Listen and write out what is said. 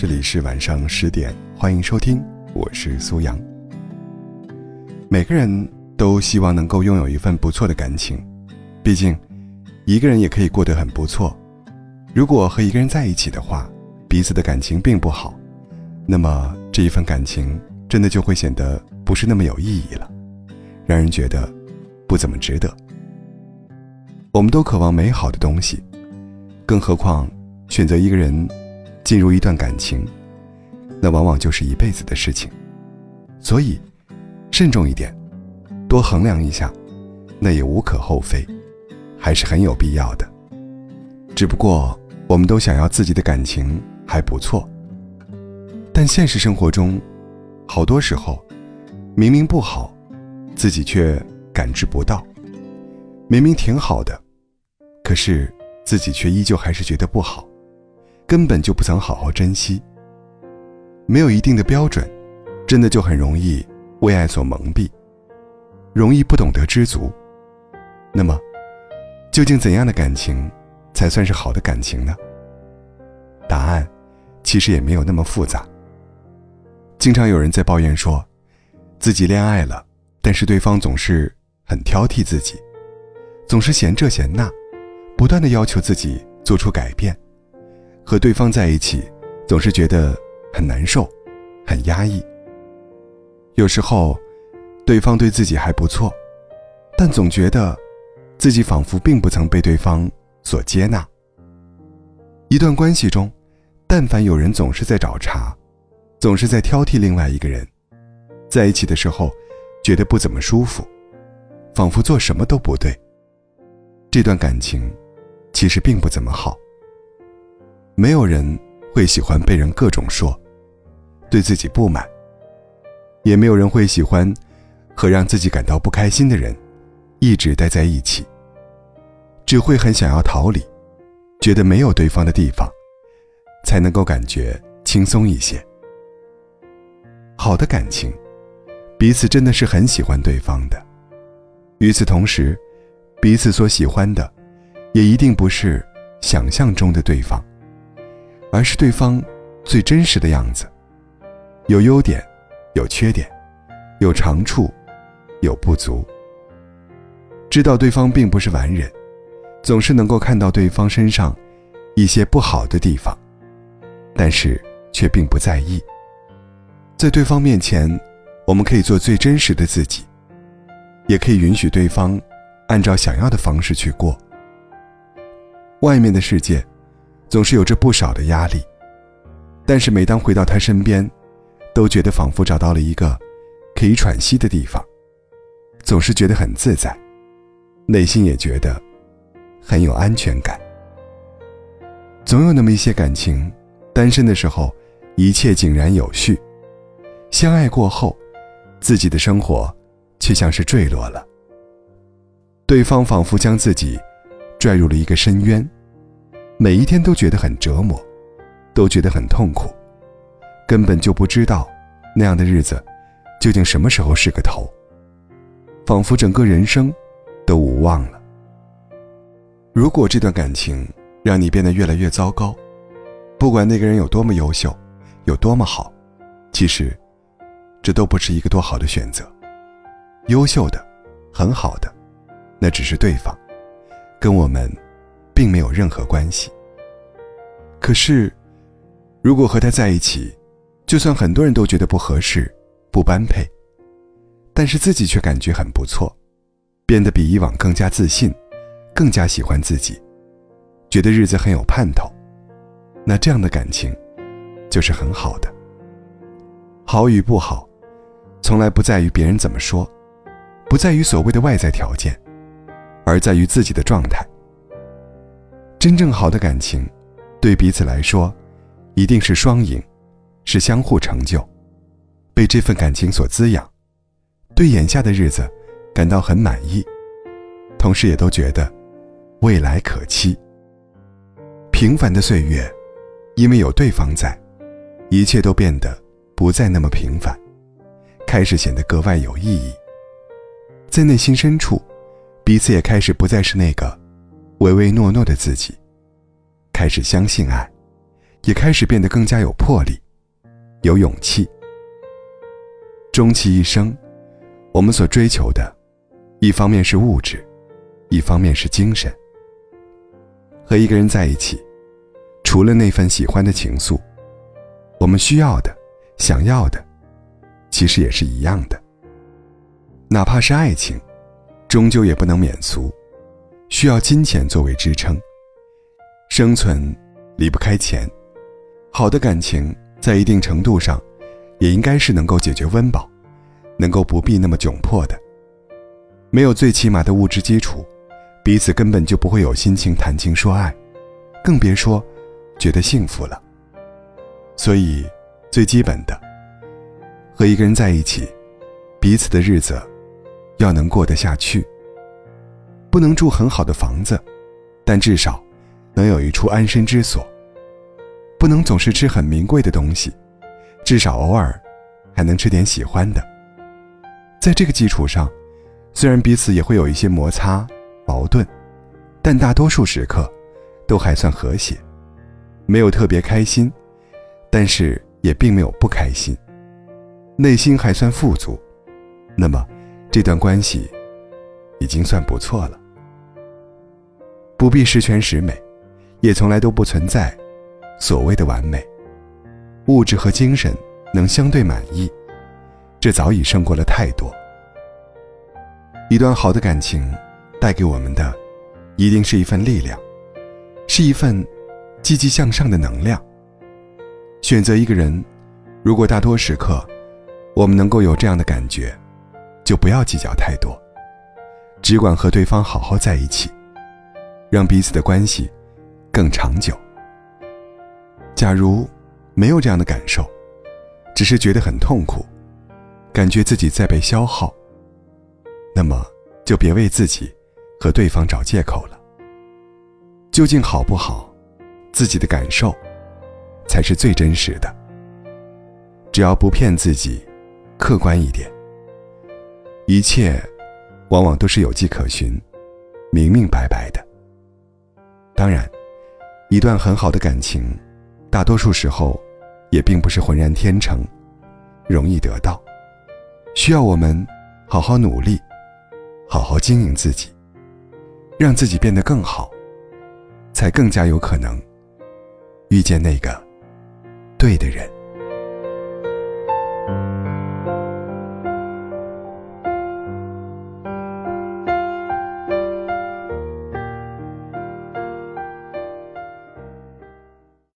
这里是晚上十点，欢迎收听，我是苏阳。每个人都希望能够拥有一份不错的感情，毕竟一个人也可以过得很不错。如果和一个人在一起的话，彼此的感情并不好，那么这一份感情真的就会显得不是那么有意义了，让人觉得不怎么值得。我们都渴望美好的东西，更何况选择一个人进入一段感情，那往往就是一辈子的事情。所以，慎重一点，多衡量一下，那也无可厚非，还是很有必要的。只不过，我们都想要自己的感情还不错，但现实生活中，好多时候，明明不好，自己却感知不到。明明挺好的，可是自己却依旧还是觉得不好，根本就不曾好好珍惜。没有一定的标准，真的就很容易为爱所蒙蔽，容易不懂得知足。那么，究竟怎样的感情才算是好的感情呢？答案其实也没有那么复杂。经常有人在抱怨说，自己恋爱了，但是对方总是很挑剔自己。总是嫌这嫌那，不断的要求自己做出改变，和对方在一起总是觉得很难受，很压抑。有时候，对方对自己还不错，但总觉得自己仿佛并不曾被对方所接纳。一段关系中，但凡有人总是在找茬，总是在挑剔另外一个人，在一起的时候觉得不怎么舒服，仿佛做什么都不对。这段感情，其实并不怎么好。没有人会喜欢被人各种说，对自己不满；也没有人会喜欢和让自己感到不开心的人一直待在一起。只会很想要逃离，觉得没有对方的地方，才能够感觉轻松一些。好的感情，彼此真的是很喜欢对方的。与此同时，彼此所喜欢的，也一定不是想象中的对方，而是对方最真实的样子。有优点，有缺点，有长处，有不足。知道对方并不是完人，总是能够看到对方身上一些不好的地方，但是却并不在意。在对方面前，我们可以做最真实的自己，也可以允许对方。按照想要的方式去过。外面的世界，总是有着不少的压力，但是每当回到他身边，都觉得仿佛找到了一个可以喘息的地方，总是觉得很自在，内心也觉得很有安全感。总有那么一些感情，单身的时候一切井然有序，相爱过后，自己的生活却像是坠落了。对方仿佛将自己拽入了一个深渊，每一天都觉得很折磨，都觉得很痛苦，根本就不知道那样的日子究竟什么时候是个头。仿佛整个人生都无望了。如果这段感情让你变得越来越糟糕，不管那个人有多么优秀，有多么好，其实这都不是一个多好的选择。优秀的，很好的。那只是对方，跟我们并没有任何关系。可是，如果和他在一起，就算很多人都觉得不合适、不般配，但是自己却感觉很不错，变得比以往更加自信，更加喜欢自己，觉得日子很有盼头，那这样的感情就是很好的。好与不好，从来不在于别人怎么说，不在于所谓的外在条件。而在于自己的状态。真正好的感情，对彼此来说，一定是双赢，是相互成就，被这份感情所滋养，对眼下的日子感到很满意，同时也都觉得未来可期。平凡的岁月，因为有对方在，一切都变得不再那么平凡，开始显得格外有意义。在内心深处。彼此也开始不再是那个唯唯诺诺的自己，开始相信爱，也开始变得更加有魄力，有勇气。终其一生，我们所追求的，一方面是物质，一方面是精神。和一个人在一起，除了那份喜欢的情愫，我们需要的、想要的，其实也是一样的。哪怕是爱情，终究也不能免俗，需要金钱作为支撑。生存离不开钱，好的感情在一定程度上，也应该是能够解决温饱，能够不必那么窘迫的。没有最起码的物质基础，彼此根本就不会有心情谈情说爱，更别说觉得幸福了。所以，最基本的，和一个人在一起，彼此的日子要能过得下去。不能住很好的房子，但至少。能有一处安身之所。不能总是吃很名贵的东西，至少偶尔还能吃点喜欢的。在这个基础上，虽然彼此也会有一些摩擦、矛盾，但大多数时刻都还算和谐，没有特别开心，但是也并没有不开心，内心还算富足。那么，这段关系已经算不错了。不必十全十美。也从来都不存在所谓的完美，物质和精神能相对满意，这早已胜过了太多。一段好的感情带给我们的，一定是一份力量，是一份积极向上的能量。选择一个人，如果大多时刻我们能够有这样的感觉，就不要计较太多，只管和对方好好在一起，让彼此的关系。更长久。假如没有这样的感受，只是觉得很痛苦，感觉自己在被消耗，那么就别为自己和对方找借口了。究竟好不好，自己的感受才是最真实的。只要不骗自己，客观一点，一切往往都是有迹可循、明明白白的。当然。一段很好的感情，大多数时候，也并不是浑然天成，容易得到，需要我们好好努力，好好经营自己，让自己变得更好，才更加有可能遇见那个对的人。